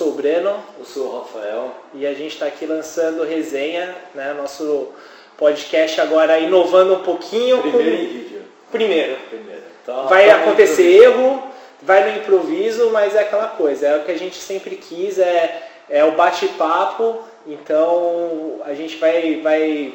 sou o Breno. Eu sou o Rafael. E a gente está aqui lançando resenha, né? Nosso podcast agora inovando um pouquinho. Primeiro com... em vídeo. Primeiro. Primeiro. Tá, vai tá acontecer erro, vai no improviso, mas é aquela coisa. É o que a gente sempre quis, é, é o bate-papo. Então a gente vai, vai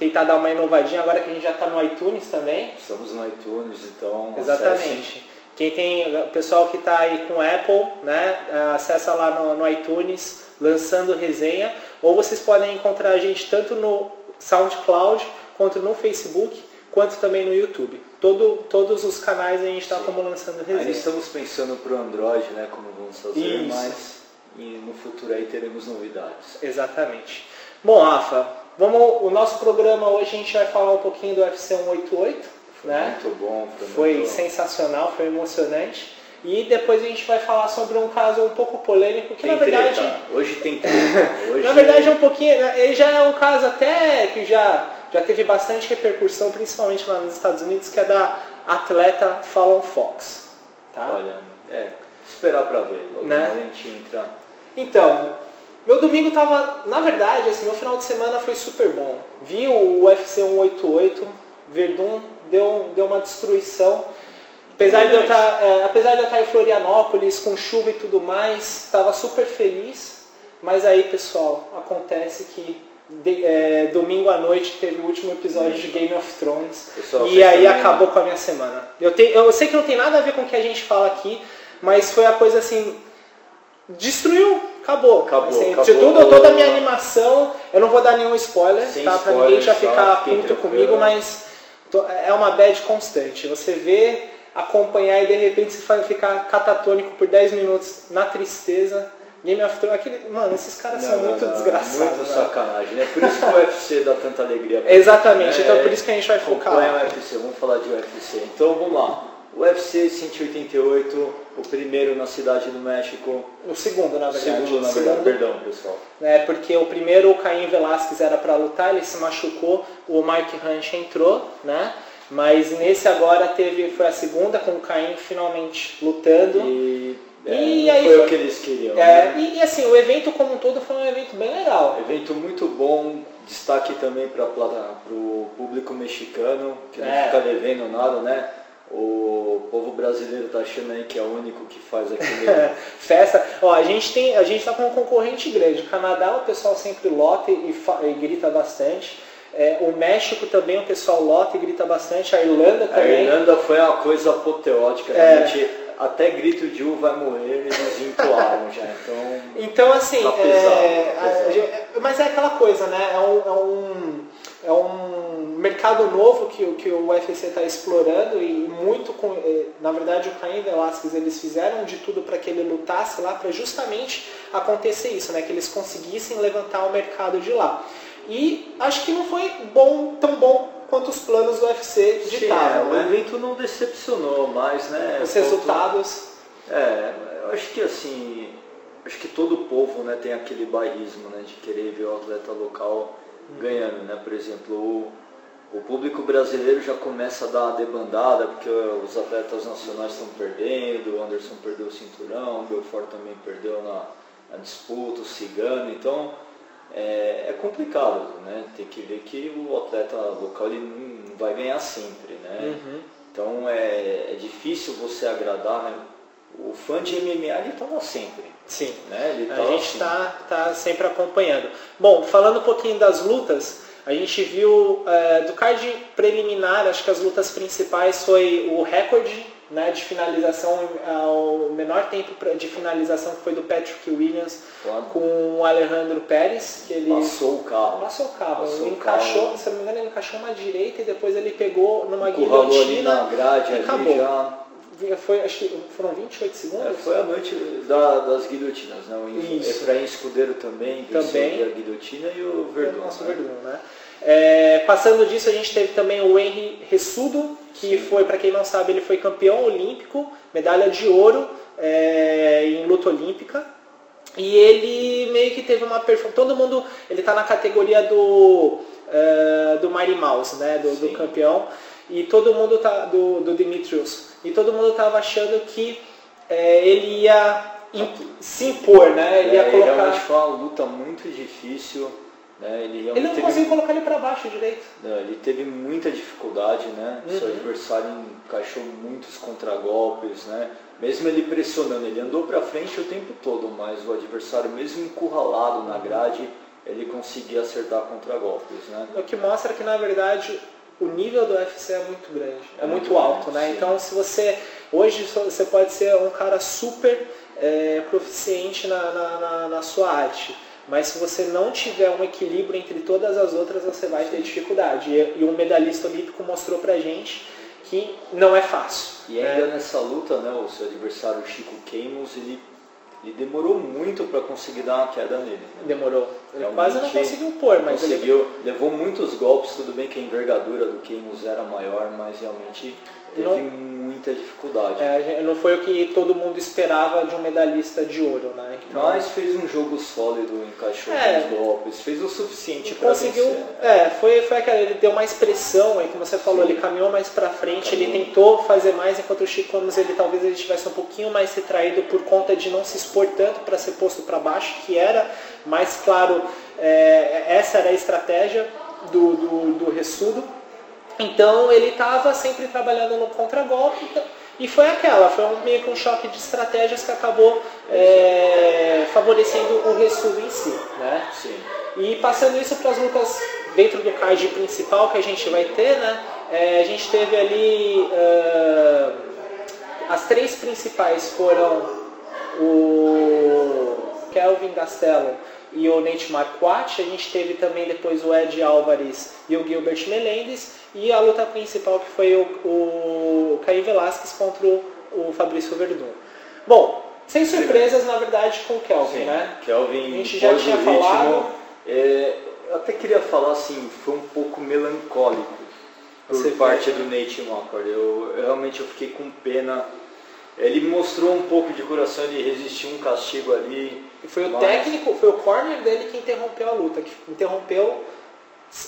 tentar dar uma inovadinha agora que a gente já está no iTunes também. Estamos no iTunes, então. Exatamente. Quem tem, o pessoal que está aí com Apple, né, acessa lá no, no, iTunes, lançando resenha, ou vocês podem encontrar a gente tanto no SoundCloud, quanto no Facebook, quanto também no YouTube. Todo, todos os canais a gente está como lançando resenha. Aí estamos pensando para o Android, né, como vamos fazer, Isso. mas e no futuro aí teremos novidades. Exatamente. Bom, Rafa, vamos, o nosso programa hoje a gente vai falar um pouquinho do UFC 188 né? Muito bom. Foi, foi muito sensacional, foi emocionante. E depois a gente vai falar sobre um caso um pouco polêmico que tem na verdade. Treta. Hoje tem treta. Hoje... na verdade é um pouquinho. Né, ele já é um caso até que já, já teve bastante repercussão, principalmente lá nos Estados Unidos, que é da atleta Fallon Fox. Tá? Olha, é, esperar pra ver. Logo né? a gente entra. Então, meu domingo tava. Na verdade, assim, meu final de semana foi super bom. Vi o UFC 188, Verdun deu, deu uma destruição. Apesar de, eu estar, tá, é, apesar de eu estar em Florianópolis com chuva e tudo mais, estava super feliz. Mas aí, pessoal, acontece que de, é, domingo à noite teve o último episódio de Game of Thrones pessoal, e aí acabou com a minha semana. Eu, te, eu sei que não tem nada a ver com o que a gente fala aqui, mas foi a coisa assim, destruiu, acabou. Acabou, assim, acabou. De tudo, toda a minha animação, eu não vou dar nenhum spoiler, tá? Pra ninguém já ficar puto comigo, mas é uma bad constante. Você vê, acompanhar e de repente você vai ficar catatônico por 10 minutos na tristeza. Game of Thrones, aquele, mano, esses caras não, são não, muito não, desgraçados. Muito sacanagem, né? Por isso que o UFC dá tanta alegria. Pra Exatamente, né? então por isso que a gente vai focar. Acompanha o UFC, vamos falar de UFC. Então vamos lá. UFC 188, o primeiro na cidade do México. O segundo, na verdade. Segundo, na verdade, segundo, perdão, pessoal. É, porque o primeiro, o Caim Velasquez era para lutar, ele se machucou, o Mike Hunt entrou, né? Mas nesse agora teve, foi a segunda com o Caim finalmente lutando. E, é, e aí foi, o que eles queriam. É, né? e, e, assim, o evento como um todo foi um evento bem legal. Evento muito bom, destaque também para o público mexicano, que não é. fica devendo nada, né? O povo brasileiro tá achando aí que é o único que faz aquele festa. Ó, a gente tem, a gente tá com um concorrente grande. O Canadá o pessoal sempre lota e, e grita bastante. É, o México também o pessoal lota e grita bastante. A Irlanda também. A Irlanda foi uma coisa apoteótica. É. Gente, até grito de U vai morrer, eles entoaram já. Então, então assim, tá pesado, é, tá pesado. A, mas é aquela coisa, né? É um, é um, é um mercado novo que, que o UFC está explorando e muito com, eh, na verdade o Caim Velasquez eles fizeram de tudo para que ele lutasse lá para justamente acontecer isso, né? Que eles conseguissem levantar o mercado de lá. E acho que não foi bom, tão bom quanto os planos do UFC ditaram. É, né? O evento não decepcionou mais, né? Os resultados. É, eu acho que assim, acho que todo povo né, tem aquele bairrismo né, de querer ver o atleta local uhum. ganhando, né? Por exemplo, o, o público brasileiro já começa a dar uma debandada, porque os atletas nacionais estão perdendo, o Anderson perdeu o cinturão, o Belfort também perdeu na, na disputa, o Cigano, então é, é, complicado, né? Tem que ver que o atleta local ele não vai ganhar sempre, né? Uhum. Então é, é, difícil você agradar, né? O fã de MMA ele está lá sempre. Sim, né? Ele tá a gente está tá sempre acompanhando. Bom, falando um pouquinho das lutas, a gente viu é, do card preliminar, acho que as lutas principais foi o recorde né, de finalização, o menor tempo de finalização que foi do Patrick Williams claro. com o Alejandro Pérez, que ele passou o carro. Passou o carro. Passou ele encaixou, carro. se não me engano, ele encaixou uma direita e depois ele pegou numa guilhotina ali na grade, e acabou. Já... Foi, acho que foram 28 segundos? É, foi a noite da, das guilhotinas, né? O Efraim Escudeiro também, também. a guilhotina e o Verdun. Nosso né? Verdun, né? É, passando disso, a gente teve também o Henry Ressudo, que foi, para quem não sabe, ele foi campeão olímpico, medalha de ouro é, em luta olímpica. E ele meio que teve uma performance. Todo mundo. Ele está na categoria do, uh, do Mighty Mouse, né? Do, do, campeão. E todo mundo tá. Do, do Dimitrios. E todo mundo estava achando que é, ele ia se impor, né? Ele é, ia colocar. Realmente foi uma luta muito difícil. Né? Ele, ele não teve... conseguiu colocar ele para baixo direito. Não, ele teve muita dificuldade, né? Uhum. Seu adversário encaixou muitos contragolpes, né? Mesmo ele pressionando, ele andou para frente o tempo todo, mas o adversário, mesmo encurralado na grade, ele conseguia acertar contragolpes, né? O que mostra que, na verdade, o nível do UFC é muito grande, é, é muito, muito alto, grande, né? Sim. Então, se você hoje você pode ser um cara super é, proficiente na, na, na, na, sua arte, mas se você não tiver um equilíbrio entre todas as outras, você vai ter dificuldade. E, e um medalhista olímpico mostrou pra gente que não é fácil. E ainda né? nessa luta, né, o seu adversário Chico Queimos, ele e demorou muito para conseguir dar uma queda nele. Né? Demorou. Ele quase não conseguiu pôr, mas conseguiu. Ele... Levou muitos golpes, tudo bem que a envergadura do Queimus era maior, mas realmente teve não, muita dificuldade. É, não foi o que todo mundo esperava de um medalhista de ouro, né? Então, Mas fez um jogo sólido, encaixou é, os golpes, fez o suficiente para conseguiu. Vencer. É, foi, foi aquela, ele deu mais pressão, aí como você falou, Sim. ele caminhou mais para frente, Caminho. ele tentou fazer mais, enquanto o Chico Gomes, ele talvez ele tivesse um pouquinho mais retraído por conta de não se expor tanto para ser posto para baixo, que era mais claro, é, essa era a estratégia do, do, do Ressudo então ele estava sempre trabalhando no contragolpe e foi aquela, foi um, meio que um choque de estratégias que acabou é, favorecendo o Ressudo em si. Né? Sim. E passando isso para as lutas dentro do card principal que a gente vai ter, né? É, a gente teve ali uh, as três principais foram o Kelvin Gastelum e o Nate Marquardt. A gente teve também depois o Ed Álvares e o Gilbert Melendez. E a luta principal que foi o, o Caio Velasquez contra o, o Fabrício Verdun. Bom, sem surpresas, na verdade, com o Kelvin, Sim, né? Kelvin, a gente já tinha ritmo, falado. É, eu até queria falar assim, foi um pouco melancólico por Você parte do Nate Marquardt. Eu, eu, realmente eu fiquei com pena. Ele mostrou um pouco de coração, ele resistiu um castigo ali. E foi mas... o técnico, foi o corner dele que interrompeu a luta, que interrompeu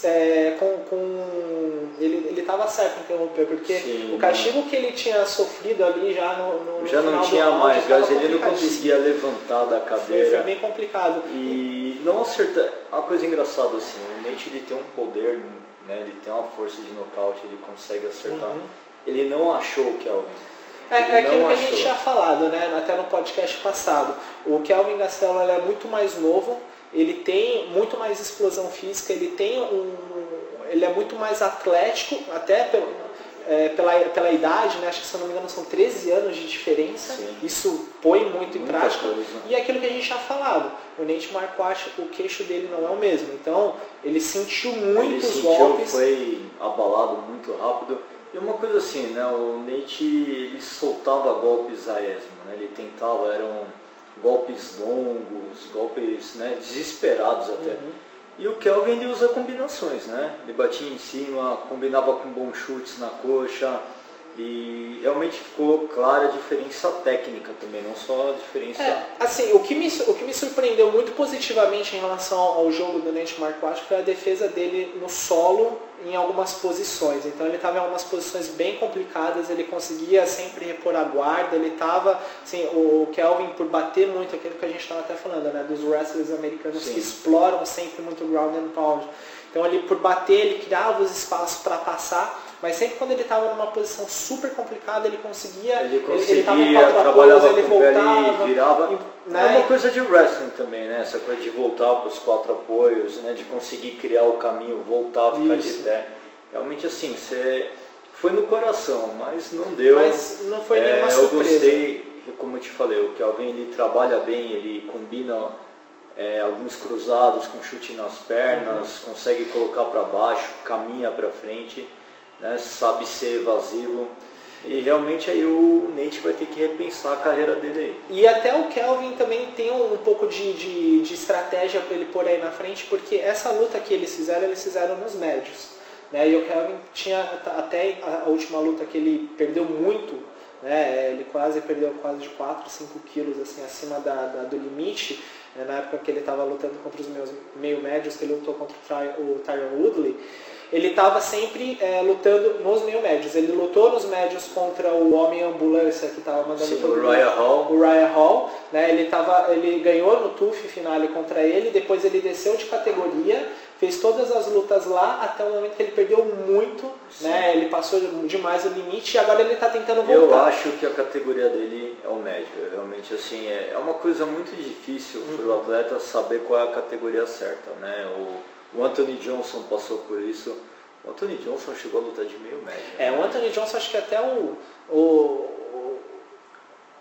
é, com, com, ele estava certo em interromper, porque Sim, o castigo que ele tinha sofrido ali já no, no, no já não tinha mais, mas ele não conseguia levantar da cadeira. Foi, foi bem complicado. E não acertar. Uma coisa engraçada assim, o Nate ele tem um poder, né, ele tem uma força de nocaute, ele consegue acertar. Uhum. Ele não achou o Kelvin. É, é aquilo que a gente tinha falado, né, até no podcast passado. O Kelvin Gastelum é muito mais novo, ele tem muito mais explosão física, ele tem um, ele é muito mais atlético, até pelo, é, pela, pela idade, né? acho que se eu não me engano são 13 anos de diferença, Sim. isso põe muito em Muita prática. Coisa. E é aquilo que a gente já falado, o Nate Marquardt, o queixo dele não é o mesmo, então ele sentiu muitos ele sentiu, golpes. foi abalado muito rápido. E uma coisa assim, né? o Nate ele soltava golpes a esmo, né? ele tentava, eram golpes longos, golpes né, desesperados até. Uhum. E o Kelvin ele usa combinações, né? Ele batia em cima, combinava com bons chutes na coxa, e realmente ficou clara a diferença técnica também, não só a diferença. É, assim, o que, me, o que me surpreendeu muito positivamente em relação ao jogo do Nate Marquardt foi a defesa dele no solo em algumas posições. Então ele estava em algumas posições bem complicadas, ele conseguia sempre repor a guarda, ele estava, assim, o Kelvin por bater muito aquilo que a gente estava até falando, né, dos wrestlers americanos Sim. que exploram sempre muito ground and pound. Então ali por bater, ele criava os espaços para passar mas sempre quando ele estava numa posição super complicada, ele conseguia. Ele conseguia, ele, ele trabalhava ele voltava, e virava. E, né? É uma coisa de wrestling também, né? Essa coisa de voltar para os quatro apoios, né? de conseguir criar o caminho, voltar, ficar Isso. de pé. Realmente assim, você foi no coração, mas não deu. Mas não foi nenhuma é, surpresa. Eu gostei, como eu te falei, o Kelvin ele trabalha bem, ele combina é, alguns cruzados com chute nas pernas, uhum. consegue colocar para baixo, caminha para frente né, sabe ser evasivo. E realmente aí o Nate vai ter que repensar a carreira dele aí. E até o Kelvin também tem um, pouco de, de, de estratégia para ele pôr aí na frente, porque essa luta que eles fizeram, eles fizeram nos médios. Né? E o Kelvin tinha até a última luta que ele perdeu muito, né? ele quase perdeu quase de 4, 5 quilos assim, acima da, da do limite, né? na época que ele estava lutando contra os meus meio médios, que ele lutou contra o Tyron Woodley. Ele estava sempre é, lutando nos meio médios. Ele lutou nos médios contra o homem ambulância que estava mandando Sim, o Raya Hall. o Raya Hall, né? Ele tava, ele ganhou no TUF finale contra ele, depois ele desceu de categoria, fez todas as lutas lá até o momento que ele perdeu muito, né? Ele passou demais o limite e agora ele está tentando voltar. Eu acho que a categoria dele é o médio. Realmente, assim, é, é uma coisa muito difícil Uhum. para o atleta saber qual é a categoria certa, né? O, o Anthony Johnson passou por isso. O Anthony Johnson chegou a lutar de meio médio. É, né? o Anthony Johnson acho que até o, o,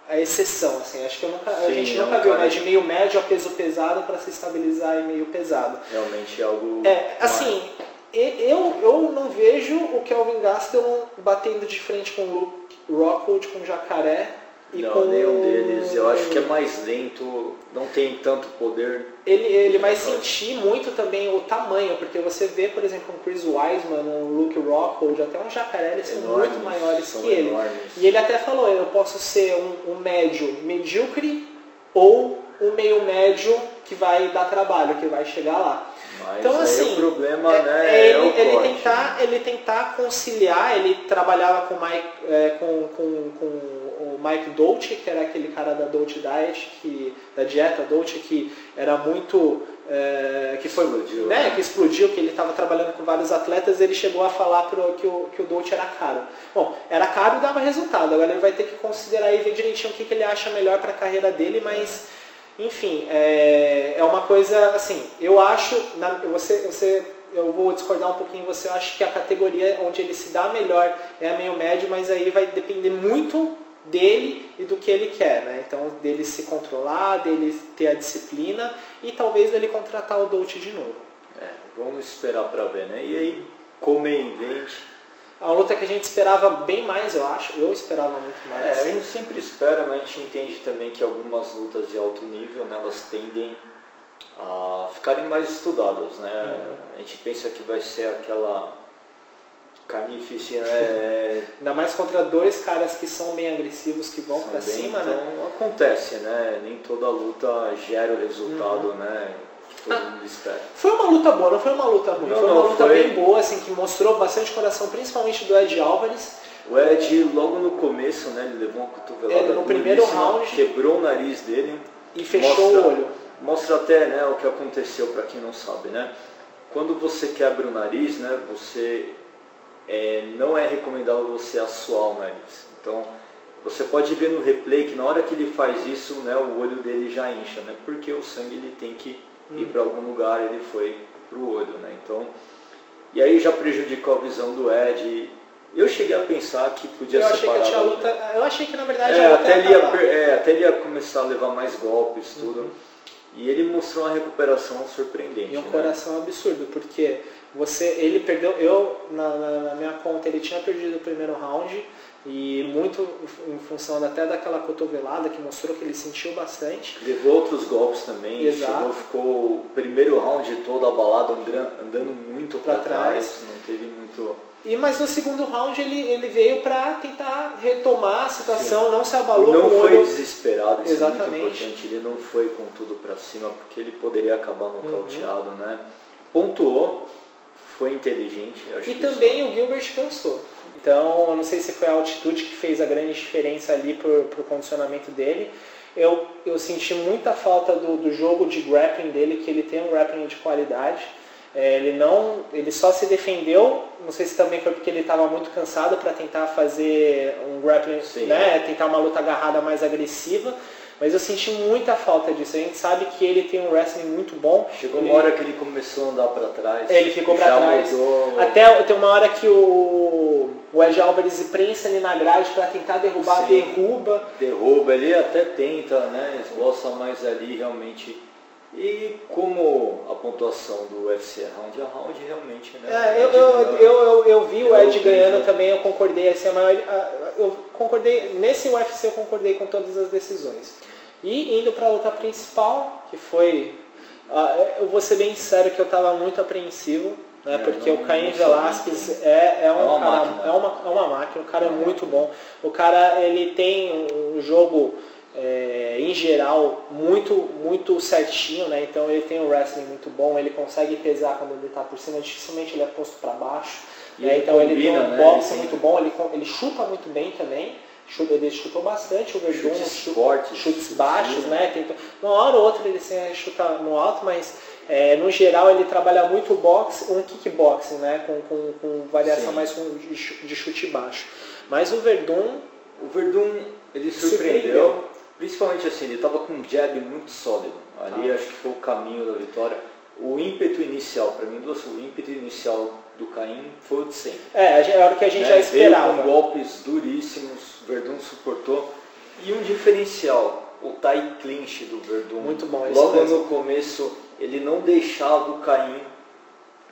a exceção, assim, acho que nunca, a Sim, gente é um nunca viu, né, de meio médio a peso pesado para se estabilizar em meio pesado. Realmente é algo. É, assim, eu, eu não vejo o Kelvin Gastelum batendo de frente com o Rockhold, com o Jacaré e não, com nenhum deles. Eu acho que é mais lento, não tem tanto poder. Ele, ele vai sentir muito também o tamanho, porque você vê, por exemplo, um Chris Weisman, um Luke Rockhold, até um Jacaré, eles são Enormes, muito maiores são que ele. enormes. E ele até falou, eu posso ser um, um médio medíocre ou um meio médio que vai dar trabalho, que vai chegar lá. Mas Então, assim, o problema é, né, é é, ele, o ele tentar, ele tentar conciliar, ele trabalhava com, o Mike, é, com, com, com o Mike Dolce, que era aquele cara da Dolce Diet, que, da dieta Dolce, que era muito. é, que foi Explodiu, né, né? que explodiu, que ele estava trabalhando com vários atletas, ele chegou a falar pro, que, o, que o Dolce era caro. Bom, era caro e dava resultado, agora ele vai ter que considerar e ver direitinho o que, que ele acha melhor para a carreira dele, mas enfim, é, é uma coisa assim, eu acho, na- você, você, eu vou discordar um pouquinho, você eu acho que a categoria onde ele se dá melhor é a meio médio, mas aí vai depender muito dele e do que ele quer, né? Então dele se controlar, dele ter a disciplina e talvez dele contratar o Dolce de novo. É, vamos esperar para ver, né? E aí, como event, A luta que a gente esperava bem mais, eu acho, eu esperava muito mais. É, a gente sempre espera, mas a gente entende também que algumas lutas de alto nível, né, elas tendem a ficarem mais estudadas, né? A gente pensa que vai ser aquela carnificina, né? Ainda mais contra dois caras que são bem agressivos, que vão bem- cima, então, né? acontece, né? Nem toda luta gera o resultado, Uhum. né? Que todo mundo espera. Foi uma luta boa, não foi uma luta ruim. Não, foi uma luta foi- bem boa, assim, que mostrou bastante coração, principalmente do Ed Álvares. O Ed, logo no começo, né? Ele levou uma cotovelada É, no primeiro round. quebrou o nariz dele. E fechou Mostra- o olho. Mostra até né, o que aconteceu para quem não sabe, né? Quando você quebra o nariz, né, você é, não é recomendável você assoar o nariz. Então você pode ver no replay que na hora que ele faz isso, né, o olho dele já incha, né? Porque o sangue ele tem que Hum. ir para algum lugar, ele foi para o olho, né? Então e aí já prejudicou a visão do Ed. Eu cheguei a pensar que podia Eu achei que separar eu luta. Eu achei que na verdade é, até, ele ia, é, até ele ia começar a levar mais golpes, tudo. Uhum. E ele mostrou uma recuperação surpreendente. E um né? coração absurdo, porque você, ele perdeu, eu na, na- minha conta ele tinha perdido o primeiro round e muito em função até daquela cotovelada que mostrou que ele sentiu bastante. Levou outros golpes também, Exato. chegou, ficou o primeiro round todo abalado, andando, muito para trás, não teve muito. E mas no segundo round ele, ele veio para tentar retomar a situação, não se abalou não foi olho. desesperado, isso é Exatamente. muito importante. Ele não foi com tudo para cima, porque ele poderia acabar Uhum. nocauteado, né? Pontuou, foi inteligente. E que isso- também o Gilbert cansou. Então, eu não sei se foi a altitude que fez a grande diferença ali pro, pro condicionamento dele. Eu, eu senti muita falta do, do jogo de grappling dele, que ele tem um grappling de qualidade. É, ele não, ele só se defendeu. Não sei se também foi porque ele estava muito cansado para tentar fazer um grappling, Sim. né, tentar uma luta agarrada mais agressiva. Mas eu senti muita falta disso. A gente sabe que ele tem um wrestling muito bom. Chegou Ele- uma hora que ele começou a andar para trás. Ele ficou já trás. Mudou, Até tem uma hora que o, o Ed Alvarez prensa ele na grade para tentar derrubar, Sim. derruba. derruba, ele até tenta, né? Esboça mais ali realmente. E como a pontuação do UFC é round a round, realmente, né? É, eu, eu, eu, eu, eu vi o É Ed ganhando nível. também, eu concordei, assim, a maior, eu concordei, nesse UFC eu concordei com todas as decisões. E indo para a luta principal, que foi, ah, eu vou ser bem sincero que eu estava muito apreensivo, né, É, porque o Caim Velasquez é, é um É uma cara, máquina. é uma, é uma máquina, o cara é muito bom. O cara, ele tem um jogo é, em geral, muito, muito certinho, né? Então ele tem um wrestling muito bom, ele consegue pesar quando ele está por cima, dificilmente ele é posto para baixo. Né? Então combina, ele tem um né? boxe ele muito bom, ele, ele chuta muito bem também. Ele chutou bastante o Verdun, chutes, fortes, chutes baixos, né? Tem, uma hora ou outra ele chuta no alto, mas é, no geral ele trabalha muito boxe, um kickboxing, né? Com, com, com variação Sim. mais com, de chute baixo. Mas o Verdun. O Verdun ele surpreendeu. surpreendeu. Principalmente assim, ele estava com um jab muito sólido. Ali ah. acho que foi o caminho da vitória. O ímpeto inicial, para mim, o ímpeto inicial do Caim foi o de sempre. É, era o que a gente né? já esperava. Veio com golpes duríssimos, Verdun suportou. E um diferencial, o tie clinch do Verdun. Muito bom, Logo no começo, ele não deixava o Caim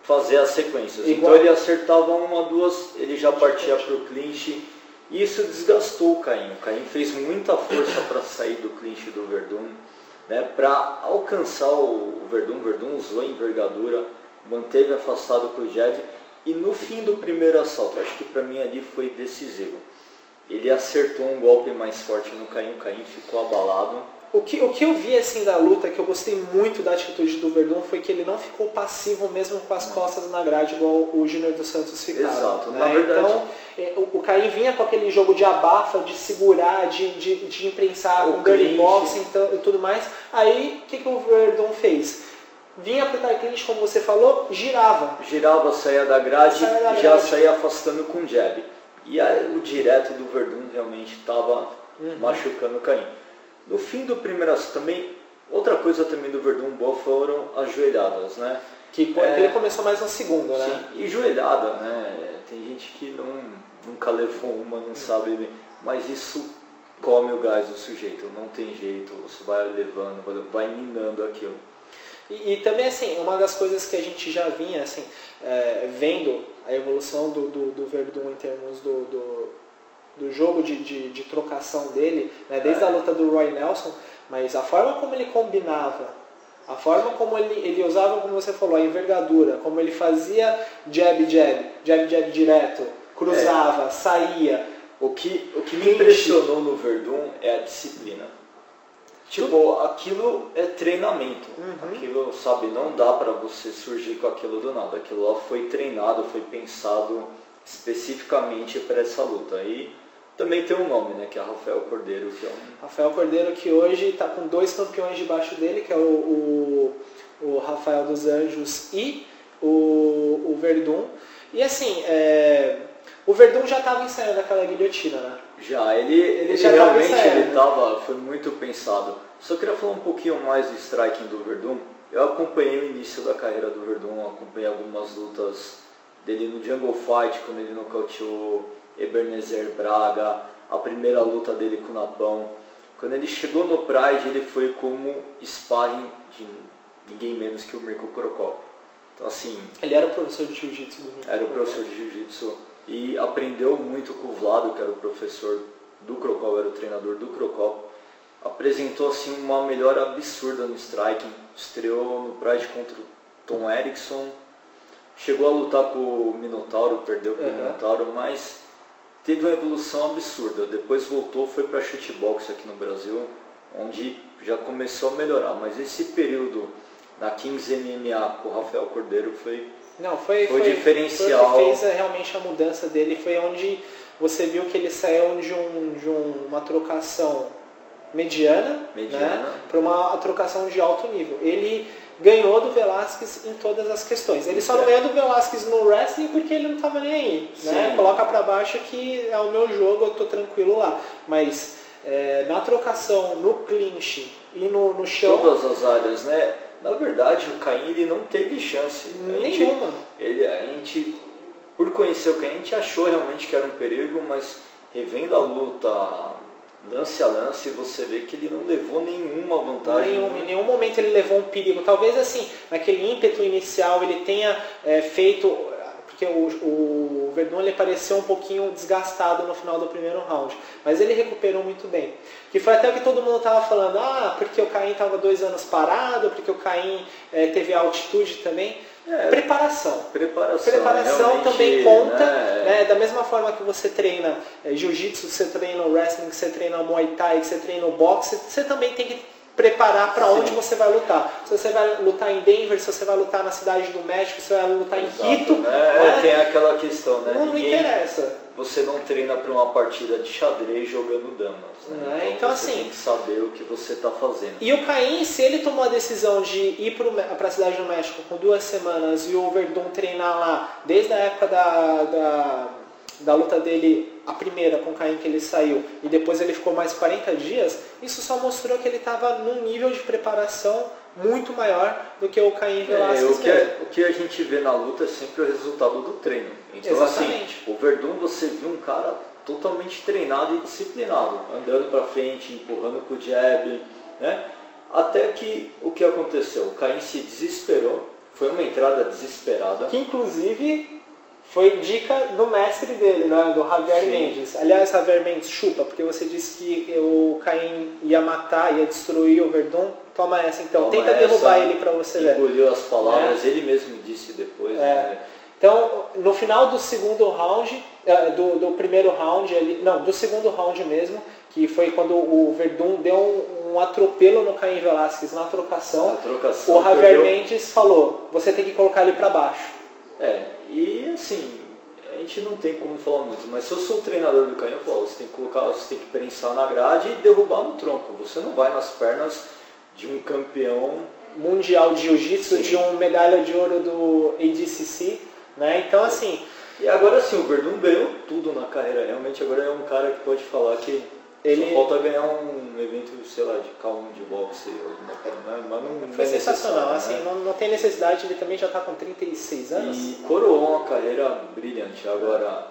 fazer as sequências. Igual. Então ele acertava uma, duas, ele já partia para o clinch isso desgastou o Caim. O Caim fez muita força para sair do clinch do Verdun, né, para alcançar o Verdun. O Verdun usou a envergadura, manteve afastado o jab. E no fim do primeiro assalto, acho que para mim ali foi decisivo. Ele acertou um golpe mais forte no Caim, o Caim ficou abalado o que, o que eu vi assim da luta, que eu gostei muito da atitude do Verdun, foi que ele não ficou passivo mesmo com as costas na grade, igual o Júnior dos Santos ficaram. Exato, né? na verdade. Então, é, o Caim vinha com aquele jogo de abafa, de segurar, de, de, de imprensar o com dirty box então, e tudo mais. Aí, o que, que o Verdun fez? Vinha tie clinch, como você falou, girava. Girava, saía da grade, da já grade. saía afastando com jab. E aí, o direto do Verdun realmente estava uhum. machucando o Caim. No fim do primeiro também, outra coisa também do Verdun boa foram as joelhadas, né? Que é, ele começou mais no segundo, né? Sim, e joelhada, né? Tem gente que não, nunca levou uma, não sabe, mas isso come o gás do sujeito, não tem jeito, você vai levando, vai minando aquilo. E, e, também, assim, uma das coisas que a gente já vinha, assim, é, vendo a evolução do, do, do Verdun em termos do, do do jogo de, de, de trocação dele, né, desde é. a luta do Roy Nelson, mas a forma como ele combinava, a forma como ele, ele usava, como você falou, a envergadura, como ele fazia jab, jab, jab, jab direto, cruzava, é. saía. O que, o que me impressionou no Verdun é a disciplina. Tipo, aquilo é treinamento. Uhum. Aquilo, sabe, não dá para você surgir com aquilo do nada. Aquilo lá foi treinado, foi pensado especificamente para essa luta. E também tem um nome, né? Que é Rafael Cordeiro. Que é um... Rafael Cordeiro que hoje está com dois campeões debaixo dele, que é o, o, o Rafael dos Anjos e o, o Verdun. E assim, é, o Verdun já estava ensaiando aquela guilhotina, né? Já, ele, ele, já realmente ele tava, foi muito pensado. Só queria falar um pouquinho mais do striking do Verdun. Eu acompanhei o início da carreira do Verdun, acompanhei algumas lutas dele no Jungle Fight, quando ele nocauteou Ebenezer Braga, a primeira luta dele com o Napão. Quando ele chegou no Pride, ele foi como sparring de ninguém menos que o Mirko Krokop. Então assim... Ele era o professor de jiu-jitsu do Mirko Era o professor de jiu-jitsu e aprendeu muito com o Vlado, que era o professor do Krokop, era o treinador do Krokop. Apresentou assim uma melhora absurda no striking. Estreou no Pride contra o Tom Erickson. Chegou a lutar com o Minotauro, perdeu com uhum. o Minotauro, mas teve uma evolução absurda. Depois voltou, foi para shootbox aqui no Brasil, onde já começou a melhorar. Mas esse período na Kings MMA com o Rafael Cordeiro foi não, foi, foi, foi diferencial. Foi o que fez realmente a mudança dele, foi onde você viu que ele saiu de, um, de uma trocação mediana, mediana. Né, para uma trocação de alto nível. Ele ganhou do Velasquez em todas as questões. Ele só não ganhou do Velasquez no wrestling porque ele não estava nem aí. Né? Coloca para baixo que é o meu jogo, eu estou tranquilo lá. Mas é, na trocação, no clinch e no, no chão. Todas as áreas, né? Na verdade, o Caim ele não teve chance. Nenhuma. Ele, a gente, por conhecer o Caim, a gente achou realmente que era um perigo, mas revendo a luta, lance a lance, você vê que ele não levou nenhuma vantagem. Nenhum, em nenhum momento ele levou um perigo. Talvez assim, naquele ímpeto inicial ele tenha é, feito. Porque o, o Verdun ele pareceu um pouquinho desgastado no final do primeiro round, mas ele recuperou muito bem. Que foi até o que todo mundo estava falando, ah, porque o Caim estava dois anos parado, porque o Caim é, teve altitude também. É, preparação. Preparação. Preparação também conta, né? né? Da mesma forma que você treina é, jiu-jitsu, você treina wrestling, você treina muay thai, você treina boxe, você também tem que preparar para onde você vai lutar. Se você vai lutar em Denver, se você vai lutar na cidade do México, se você vai lutar Exato, em Quito. Né? né? Tem aquela questão, né? Não, não interessa. Você não treina para uma partida de xadrez jogando damas. Né? É, então, então você assim. Tem que saber o que você está fazendo. E o Caim, se ele tomou a decisão de ir para a cidade do México com duas semanas e o Verdun treinar lá desde a época da, da, da luta dele a primeira com o Caim que ele saiu e depois ele ficou mais 40 dias, isso só mostrou que ele estava num nível de preparação muito maior do que o Caim Velasquez. É, o, que é, o que a gente vê na luta é sempre o resultado do treino. Então, assim, Exatamente. assim, o Verdun você viu um cara totalmente treinado e disciplinado, andando para frente, empurrando com o jab, né? Até que o que aconteceu? O Caim se desesperou, foi uma entrada desesperada. Que inclusive foi dica do mestre dele, né, do Javier Sim. Mendes. Aliás, Javier Mendes, chupa, porque você disse que o Caim ia matar, ia destruir o Verdun. Toma essa então, Toma tenta essa, derrubar ele para você ver. Engoliu as palavras, é. ele mesmo disse depois. É. Né? Então, no final do segundo round, é, do, do primeiro round, ali, não, do segundo round mesmo, que foi quando o Verdun deu um, um atropelo no Caim Velasquez na trocação, trocação o Javier perdeu... Mendes falou, você tem que colocar ele para baixo. É, e assim, a gente não tem como falar muito, mas se eu sou o treinador do canhão, eu falo, você tem que colocar, você tem que prensar na grade e derrubar no tronco. Você não vai nas pernas de um campeão mundial de jiu-jitsu, de uma medalha de ouro do ADCC, né? Então assim. E agora sim, o Verdun ganhou tudo na carreira. Realmente agora é um cara que pode falar que ele... Só falta ganhar um evento, sei lá, de K1 de boxe, alguma coisa, né? mas não Foi é sensacional, né? assim, não, não tem necessidade, ele também já está com 36 anos. E coroou uma carreira brilhante. Agora,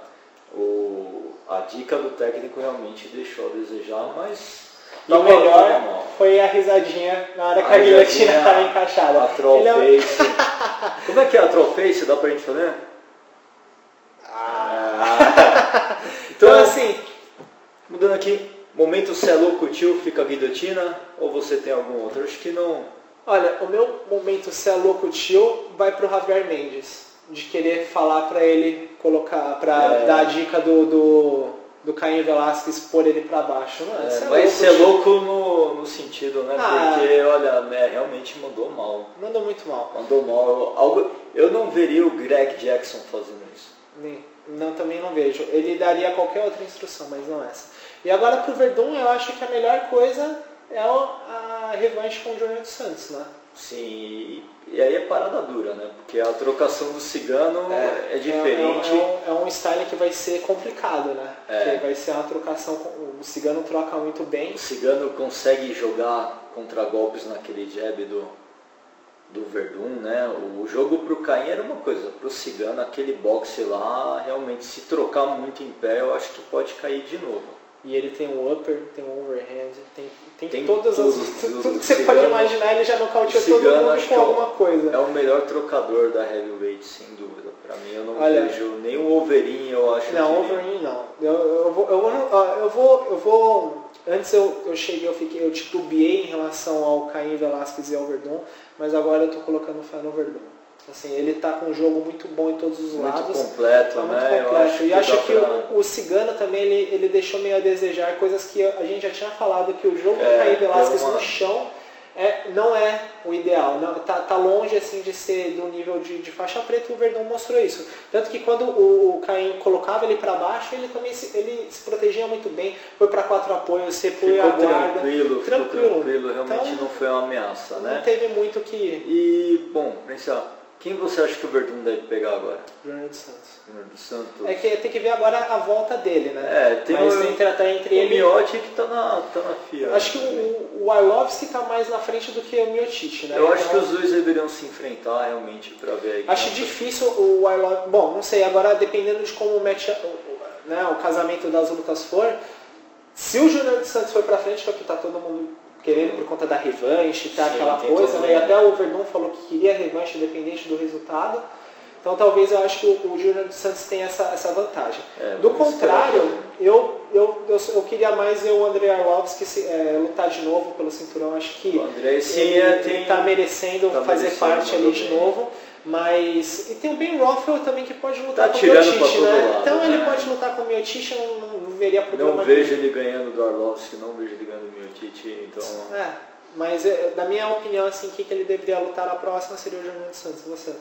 o, a dica do técnico realmente deixou a desejar, mas... E o melhor foi a risadinha na hora que a, a guilhotina estava encaixada. A troll é... face. Como é que é a troll face? Dá pra gente fazer? Ah. então, então assim... Mudando aqui, Momento se é louco tio, fica a guilhotina ou você tem algum outro? Acho que não. Olha, o meu momento se é louco tio vai pro Javier Mendes. De querer falar para ele colocar, para é. dar a dica do, do, do Caim Velasquez pôr ele para baixo. Não, é, é vai ser louco no, no sentido, né? Ah, Porque, olha, né, realmente mandou mal. Mandou muito mal. Mandou mal. Algo, eu não veria o Greg Jackson fazendo isso. Nem, não, também não vejo. Ele daria qualquer outra instrução, mas não essa. E agora para o Verdun, eu acho que a melhor coisa é a revanche com o Júnior dos Santos, né? Sim, e aí é parada dura, né? Porque a trocação do cigano é, é diferente. É, é, um, é um style que vai ser complicado, né? É. Porque vai ser uma trocação. O cigano troca muito bem. O cigano consegue jogar contra golpes naquele jab do, do Verdun, né? O jogo para o Caim era uma coisa, para o cigano, aquele boxe lá, realmente se trocar muito em pé, eu acho que pode cair de novo. E ele tem um upper, tem um overhand, tem, tem, tem todas tudo, as. Tudo, tudo que você pode imaginar, ele já nocauteou todo mundo com alguma coisa. É o melhor trocador da heavyweight, sem dúvida. Pra mim eu não Olha, vejo nem o Overin, eu acho Não, que... Overin não. Eu, eu, vou, eu, vou, eu vou. Eu vou. Antes eu, eu cheguei, eu fiquei, eu titubeei em relação ao Caim Velasquez e ao Verdun, mas agora eu tô colocando fé no Verdun. Assim, ele está com um jogo muito bom em todos os muito lados. Completo, tá né? muito completo. Acho e acho que, pra... o, o, Cigano também ele, ele deixou meio a desejar coisas que a gente já tinha falado, que o jogo é, do Caí Velasquez uma... no chão é, não é o ideal. Não, tá, tá longe assim de ser do nível de, de faixa preta e o Verdão mostrou isso. Tanto que quando o, o Caim colocava ele para baixo, ele também se, ele se protegia muito bem, foi para quatro apoios, você foi a guarda. Tranquilo, tranquilo. tranquilo. Realmente então, não foi uma ameaça, né? Não teve muito que. E, bom, pensar quem você acha que o Verdun deve pegar agora? Júnior dos Santos. Dos Santos. É que tem que ver agora a volta dele, né? É, tem Mas o, entre, tá entre o ele... Miotti que tá na, tá na FIA. Acho que o, o Arlovski tá mais na frente do que o Miotite, né? Eu acho então, que os dois deveriam se enfrentar realmente para ver aí. Acho difícil o Arlovski... Bom, não sei, agora dependendo de como o, match, né, o casamento das lutas for, se o Júnior dos Santos for para frente, que é o que tá todo mundo querendo por conta da revanche, tá, Sim, aquela coisa, né? E até o Verdun falou que queria revanche independente do resultado. Então talvez eu acho que o, o Júnior dos Santos tem essa, essa vantagem. É, Do contrário, eu, eu, eu, eu queria mais ver o André Arlovski se, é, lutar de novo pelo cinturão. Acho que O André sim ele é, está merecendo tá fazer merecendo, parte ali mandou de bem. novo. Mas. E tem o Ben Rothwell também que pode lutar Tá com o todo né? lado, então ele né? pode lutar com o Miocic, eu não, não veria problema Não vejo ele ganhando do Arlovski, não vejo ele ganhando do Então. É, mas é, na minha opinião, assim, quem que ele deveria lutar na próxima seria o Júnior dos Santos. Você?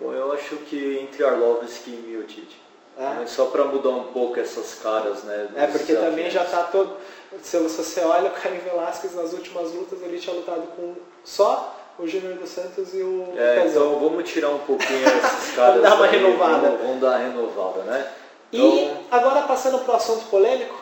Bom, eu acho que entre Arlovski e Miocic. É. Só pra mudar um pouco essas caras, né? É, porque também já tá todo. Se você olha o Caio Velasquez nas últimas lutas, ele tinha lutado com só o Júnior dos Santos e o É, então vamos tirar um pouquinho esses caras. dar uma aí, renovada. Vamos, vamos dar uma renovada, né? E Então, agora passando para o assunto polêmico,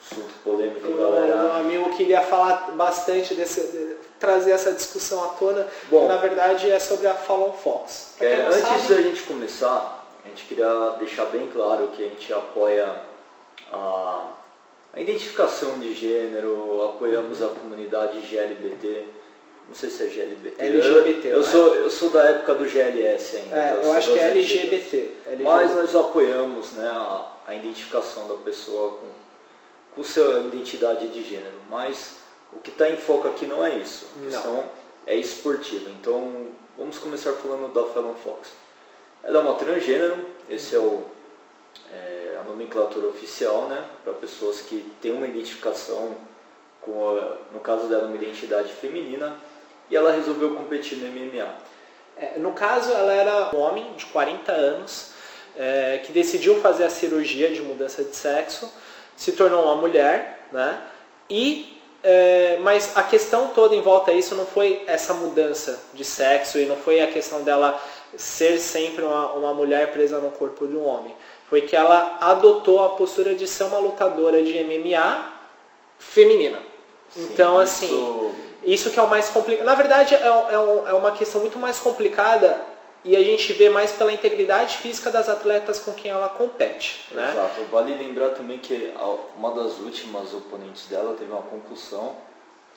assunto polêmico, o meu galera. amigo queria falar bastante desse. de- trazer essa discussão à tona, Bom. que na verdade é sobre a Fallon Fox. É, antes sabe, da gente começar, a gente queria deixar bem claro que a gente apoia a, a identificação de gênero, apoiamos a comunidade GLBT. Não sei se é GLBT. LGBT, Eu, eu né? sou, eu sou da época do GLS ainda. é, então eu acho sou que é antigas. LGBT. Mas nós apoiamos né, a, a identificação da pessoa com, com sua identidade de gênero. Mas o que está em foco aqui não é isso. A Não. questão é esportiva. Então vamos começar falando da Fallon Fox. Ela é uma transgênero, esse é, o, é a nomenclatura oficial né, para pessoas que têm uma identificação, com a- no caso dela, uma identidade feminina, e ela resolveu competir no MMA. É, no caso, ela era um homem de 40 anos é, que decidiu fazer a cirurgia de mudança de sexo, se tornou uma mulher, né? E é, mas a questão toda em volta a isso não foi essa mudança de sexo e não foi a questão dela ser sempre uma, uma mulher presa no corpo de um homem. Foi que ela adotou a postura de ser uma lutadora de MMA feminina. Então, Sim, assim, isso- isso que é o mais complicado. Na verdade, é, é é uma questão muito mais complicada e a gente vê mais pela integridade física das atletas com quem ela compete. Né? Exato. Vale lembrar também que uma das últimas oponentes dela teve uma concussão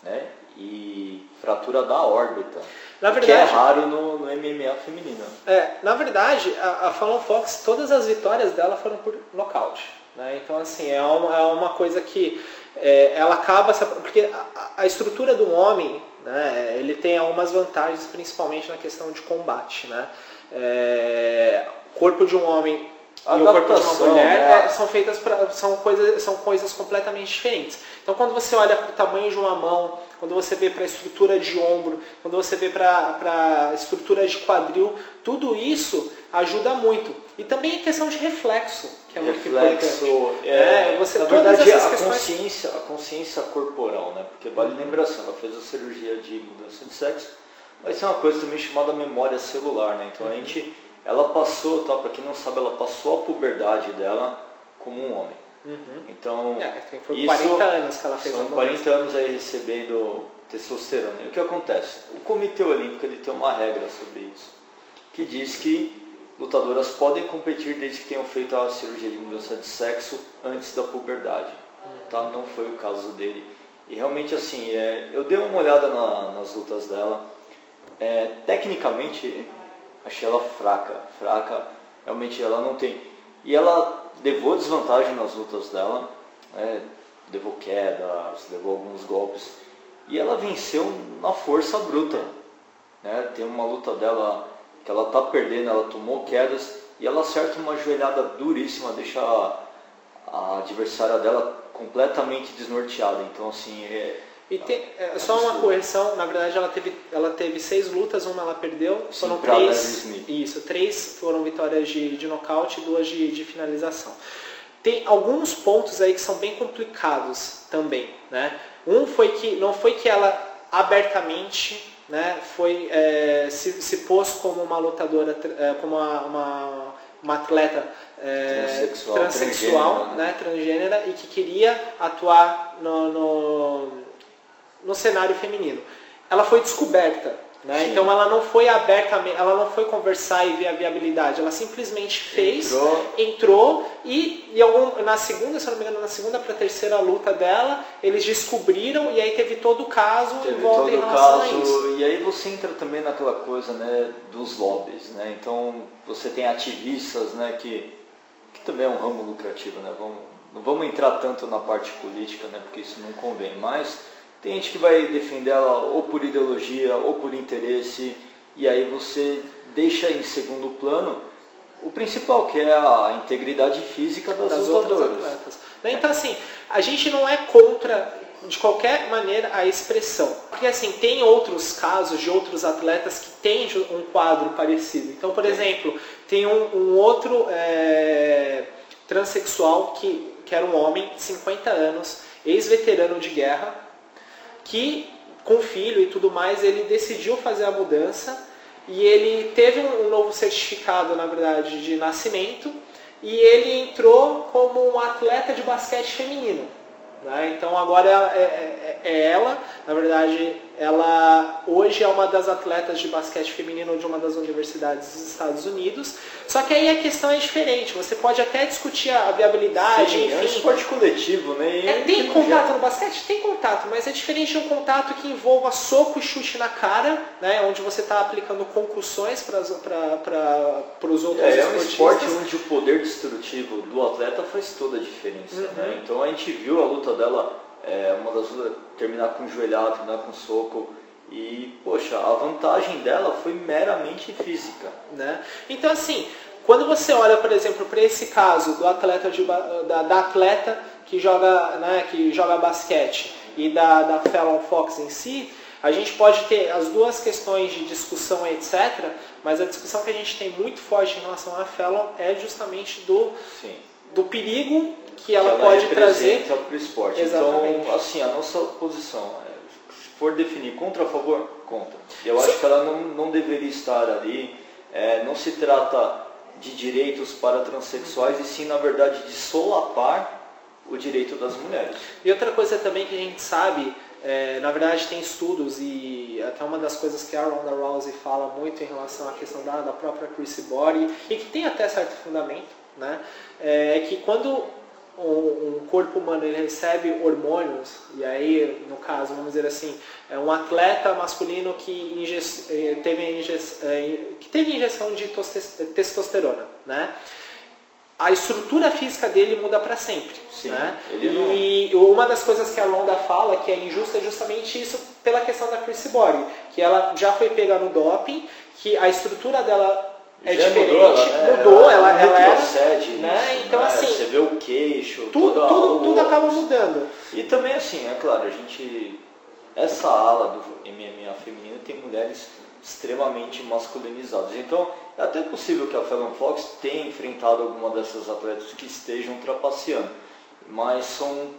né, e fratura da órbita. Na o que é verdade- raro no, no MMA feminino. É, na verdade, a, a Fallon Fox, todas as vitórias dela foram por nocaute. Né? Então, assim, é uma, é uma coisa que é, ela acaba... Porque a, a estrutura do homem, né, ele tem algumas vantagens, principalmente na questão de combate. Né? É, o corpo de um homem A e o corpo de uma mulher né? é, são feitas pra, são coisas são coisas completamente diferentes. Então quando você olha para o tamanho de uma mão, quando você vê para a estrutura de ombro, quando você vê para a estrutura de quadril, tudo isso ajuda muito. E também a questão de reflexo, que é muito. Reflexo, É, você- na verdade, a questões- consciência, a consciência corporal, né? Porque vale lembrar assim, ela fez a cirurgia de mudança de sexo, mas tem uma coisa também chamada memória celular, né? Então a gente, ela passou, tá? Para quem não sabe, ela passou a puberdade dela como um homem. Uhum. Então, É, foi isso 40 anos que ela fez são mudança. 40 anos aí recebendo testosterona. E o que acontece? O Comitê Olímpico ele tem uma regra sobre isso, que diz que lutadoras podem competir desde que tenham feito a cirurgia de mudança de sexo antes da puberdade. Tá? Não foi o caso dele. E realmente assim, é, eu dei uma olhada na- nas lutas dela. É, tecnicamente, achei ela fraca. Fraca, realmente ela não tem. E ela levou desvantagem nas lutas dela, né? levou quedas, levou alguns golpes. E ela venceu na força bruta. Né? Tem uma luta dela que ela tá perdendo, ela tomou quedas e ela acerta uma joelhada duríssima, deixa a, a adversária dela completamente desnorteada. Então assim, é, E tem, é, só uma correção, na verdade ela teve, ela teve seis lutas, uma ela perdeu, Sim, foram três. Isso, três foram vitórias de, de nocaute e duas de, de finalização. Tem alguns pontos aí que são bem complicados também, né? Um foi que não foi que ela abertamente né, foi, é, se, se pôs como uma lutadora, é, como uma, uma, uma atleta é, Transsexual, transexual, transgênera, né? né, transgênera e que queria atuar no, no, no cenário feminino. Ela foi descoberta Né? Então ela não foi abertamente, ela não foi conversar e ver a viabilidade, ela simplesmente fez, entrou, entrou e, e algum, na segunda, se não me engano, na segunda para terceira luta dela, eles descobriram e aí teve todo o caso teve em volta todo em relação caso, a isso. E aí você entra também naquela coisa né, dos lobbies, né? Então você tem ativistas né, que, que também é um ramo lucrativo, né? Vamos, não vamos entrar tanto na parte política, né, porque isso não convém, mas tem gente que vai defender ela ou por ideologia ou por interesse, e aí você deixa em segundo plano o principal, que é a integridade física das, das lutadoras. atletas. Então assim, a gente não é contra de qualquer maneira a expressão. Porque assim, tem outros casos de outros atletas que têm um quadro parecido. Então, por exemplo, tem um, um outro é, transexual que, que era um homem de 50 anos, ex-veterano de guerra, que com filho e tudo mais, ele decidiu fazer a mudança e ele teve um novo certificado, na verdade, de nascimento e ele entrou como um atleta de basquete feminino. Né? Então agora é, é, é, ela, na verdade, ela hoje é uma das atletas de basquete feminino de uma das universidades dos Estados Unidos. Só que aí a questão é diferente. Você pode até discutir a viabilidade. Sim, enfim. é um esporte coletivo, né? É, tem contato no basquete? Tem contato, mas é diferente de um contato que envolva soco e chute na cara, né? Onde você está aplicando concussões para os outros é, é um esporte onde o poder destrutivo do atleta faz toda a diferença. Uhum. Né? Então a gente viu a luta dela é, uma das lutas terminar com joelhado, terminar com soco. E, poxa, a vantagem dela foi meramente física. Né? Então, assim, quando você olha, por exemplo, para esse caso do atleta de, da, da, atleta que joga, né, que joga basquete e da, da Fallon Fox em si, a gente pode ter as duas questões de discussão, etc., mas a discussão que a gente tem muito forte em relação à Fallon é justamente do. Do perigo que ela, que ela pode trazer para o esporte. Exatamente. Então, assim, a nossa posição, é, se for definir contra a favor, contra. Eu Sim. acho que ela não, não deveria estar ali. É, não se trata de direitos para transexuais e sim, na verdade, de solapar o direito das mulheres. E outra coisa também que a gente sabe, é, na verdade tem estudos e até uma das coisas que a Ronda Rousey fala muito em relação à questão da, da própria Chrissy Body e que tem até certo fundamento, né, é que quando um, corpo humano ele recebe hormônios, e aí, no caso, vamos dizer assim, é um atleta masculino que, eh, teve, eh, que teve injeção de testosterona, né? a estrutura física dele muda para sempre. Sim, né? E não... uma das coisas que a Londa fala que é injusta é justamente isso pela questão da Chris Body, que ela já foi pega no doping, que a estrutura dela é Já diferente, mudou, ela, né? mudou, ela, ela, ela retrocede, né? Isso, então né? assim, você vê o queixo, tudo, tudo, tudo acaba mudando. E também assim, é claro, a gente essa ala do MMA feminino tem mulheres extremamente masculinizadas. Então, é até possível que a Fallon Fox tenha enfrentado alguma dessas atletas que estejam trapaceando, mas são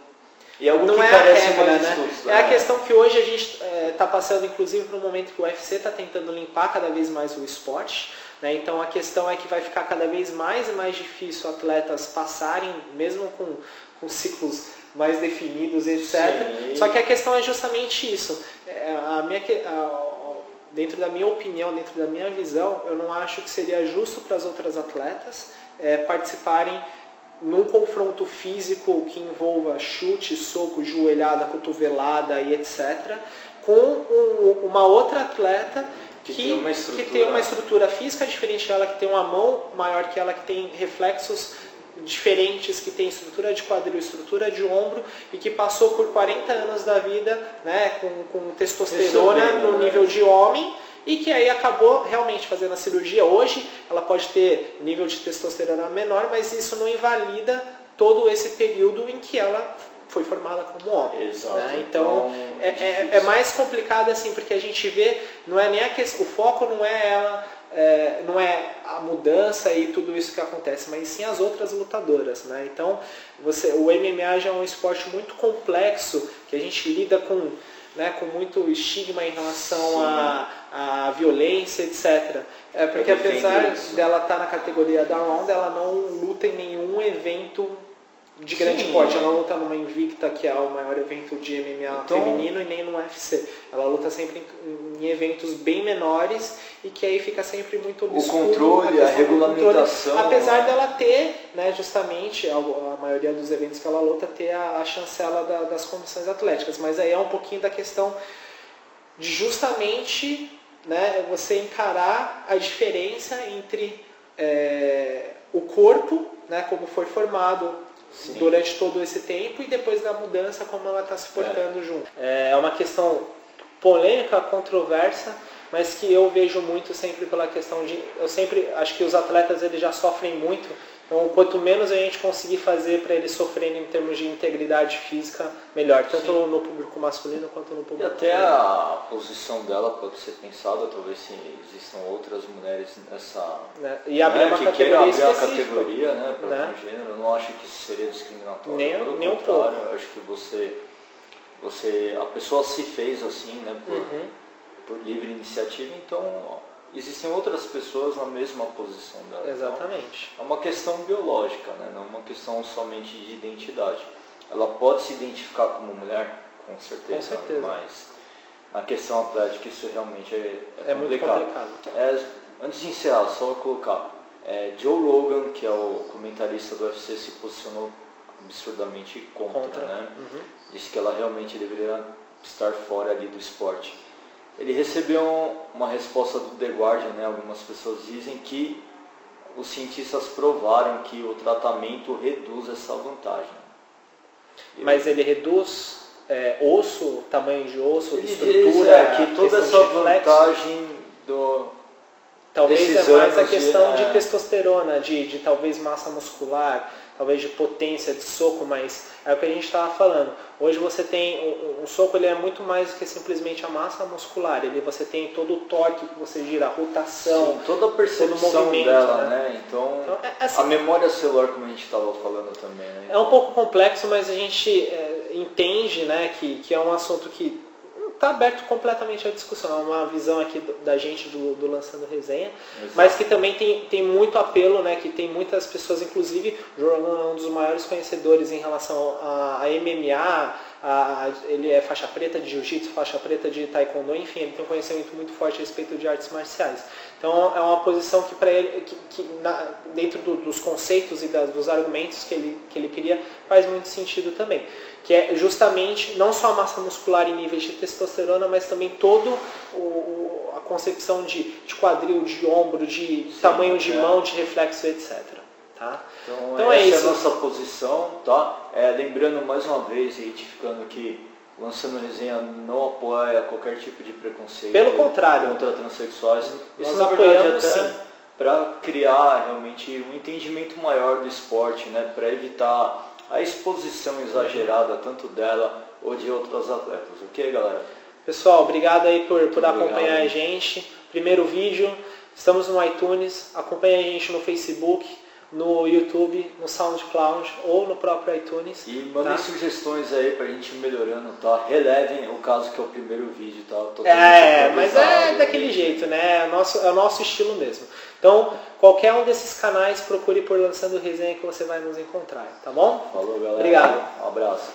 e é algo não que é parece a regra, né? é a né? questão que hoje a gente está é, passando, inclusive, para um momento que o UFC está tentando limpar cada vez mais o esporte. Né? Então a questão é que vai ficar cada vez mais e mais difícil atletas passarem, mesmo com, com ciclos mais definidos, etc. Sim. Só que a questão é justamente isso. É, a minha, a, dentro da minha opinião, dentro da minha visão, eu não acho que seria justo para as outras atletas é, participarem num confronto físico que envolva chute, soco, joelhada, cotovelada e etc., com um, uma outra atleta que, que, tem uma que tem uma estrutura física diferente dela, que tem uma mão maior que ela, que tem reflexos diferentes, que tem estrutura de quadril, estrutura de ombro e que passou por 40 anos da vida né, com, com testosterona no né? nível de homem e que aí acabou realmente fazendo a cirurgia. Hoje ela pode ter nível de testosterona menor, mas isso não invalida todo esse período em que ela foi formada como homem. Exato. Né? Então, então é, é, é, mais complicado assim, porque a gente vê, não é nem a questão, o foco não é ela, é, não é a mudança e tudo isso que acontece, mas sim as outras lutadoras. Né? Então, você, o MMA já é um esporte muito complexo, que a gente lida com, né, com muito estigma em relação à a, a, violência, etc. É porque apesar dela estar tá na categoria da Ronda, ela não luta em nenhum evento de grande Sim. porte. Ela não luta numa Invicta, que é o maior evento de MMA Então- feminino, e nem no UFC. Ela luta sempre em, em eventos bem menores e que aí fica sempre muito O obscuro controle, a a do controle, regulamentação. apesar dela ter, né, justamente, a, a maioria dos eventos que ela luta, ter a, a chancela da- das comissões atléticas. Mas aí é um pouquinho da questão de justamente né, você encarar a diferença entre é, o corpo, né, como foi formado Sim. durante todo esse tempo e depois da mudança como ela está se portando junto. É uma questão polêmica, controversa, mas que eu vejo muito sempre pela questão de eu sempre acho que os atletas eles já sofrem muito então quanto menos a gente conseguir fazer para eles sofrerem em termos de integridade física melhor tanto Sim. no público masculino quanto no E público até feminino. a posição dela pode ser pensada, talvez se existam outras mulheres nessa. né? e abrir né, uma que categoria abrir a categoria né, para né? o gênero, eu não acho que isso seria discriminatório. Nem- Pelo nem um contrário, eu acho que você, você. A pessoa se fez assim, né? Por, Uhum. por livre iniciativa, então existem outras pessoas na mesma posição dela. Então, exatamente é uma questão biológica, né? não é uma questão somente de identidade. Ela pode se identificar como mulher, com certeza, Com certeza. mas na questão atlética isso realmente é, é é muito complicado. complicado É, antes de encerrar, só vou colocar. é, Joe Rogan, que é o comentarista do UFC, se posicionou absurdamente contra, contra né? Uhum. Disse que ela realmente deveria estar fora ali do esporte. Ele recebeu uma resposta do The Guardian, né? algumas pessoas dizem que os cientistas provaram que o tratamento reduz essa vantagem. mas ele reduz é, osso tamanho de osso ele estrutura diz é, que toda essa de vantagem do, Talvez é mais a de- questão de, é. testosterona, de, de talvez massa muscular, talvez de potência de soco, mas é o que a gente estava falando. Hoje você tem um, um soco, ele é muito mais do que simplesmente a massa muscular. Ele você tem todo o torque que você gira, a rotação. sim, toda a percepção movimento, dela, né? né? Então, Então, é, assim, a memória celular, como a gente estava falando também, né? é um pouco complexo, mas a gente é, entende, né, que, que é um assunto que está aberto completamente à discussão. É uma visão aqui do- da gente do, do Lançando Resenha. Exato. mas que também tem, tem muito apelo, né? Que tem muitas pessoas, inclusive, o Jordan é um dos maiores conhecedores em relação a, a MMA, a- ele é faixa preta de jiu-jitsu, faixa preta de taekwondo, enfim, ele tem um conhecimento muito forte a respeito de artes marciais. Então é uma posição que para ele, que, que na- dentro do- dos conceitos e das- dos argumentos que ele, que ele cria, faz muito sentido também. Que é justamente não só a massa muscular em níveis de testosterona, mas também todo o, o- a concepção de, de quadril, de ombro, de Sim, tamanho de é. mão, de reflexo, etc. Tá? Então, Então é essa é, isso. a nossa posição, tá? É, lembrando mais uma vez, e retificando que Lançando Resenha não apoia qualquer tipo de preconceito Pelo contrário. contra transexuais. Isso na verdade até sim. para criar realmente um entendimento maior do esporte, né? Para evitar a exposição exagerada tanto dela ou de outras atletas. Ok, galera? Pessoal, obrigado aí por, por Obrigado. acompanhar a gente. Primeiro vídeo, estamos no iTunes, acompanha a gente no Facebook, no YouTube, no SoundCloud ou no próprio iTunes. E mandem tá? sugestões aí pra gente ir melhorando, tá? Relevem o caso que é o primeiro vídeo, tá? É, mas é daquele jeito, né? É o nosso, é o nosso estilo mesmo. Então, qualquer um desses canais, procure por Lançando Resenha que você vai nos encontrar, tá bom? Falou, galera. Obrigado. Um abraço.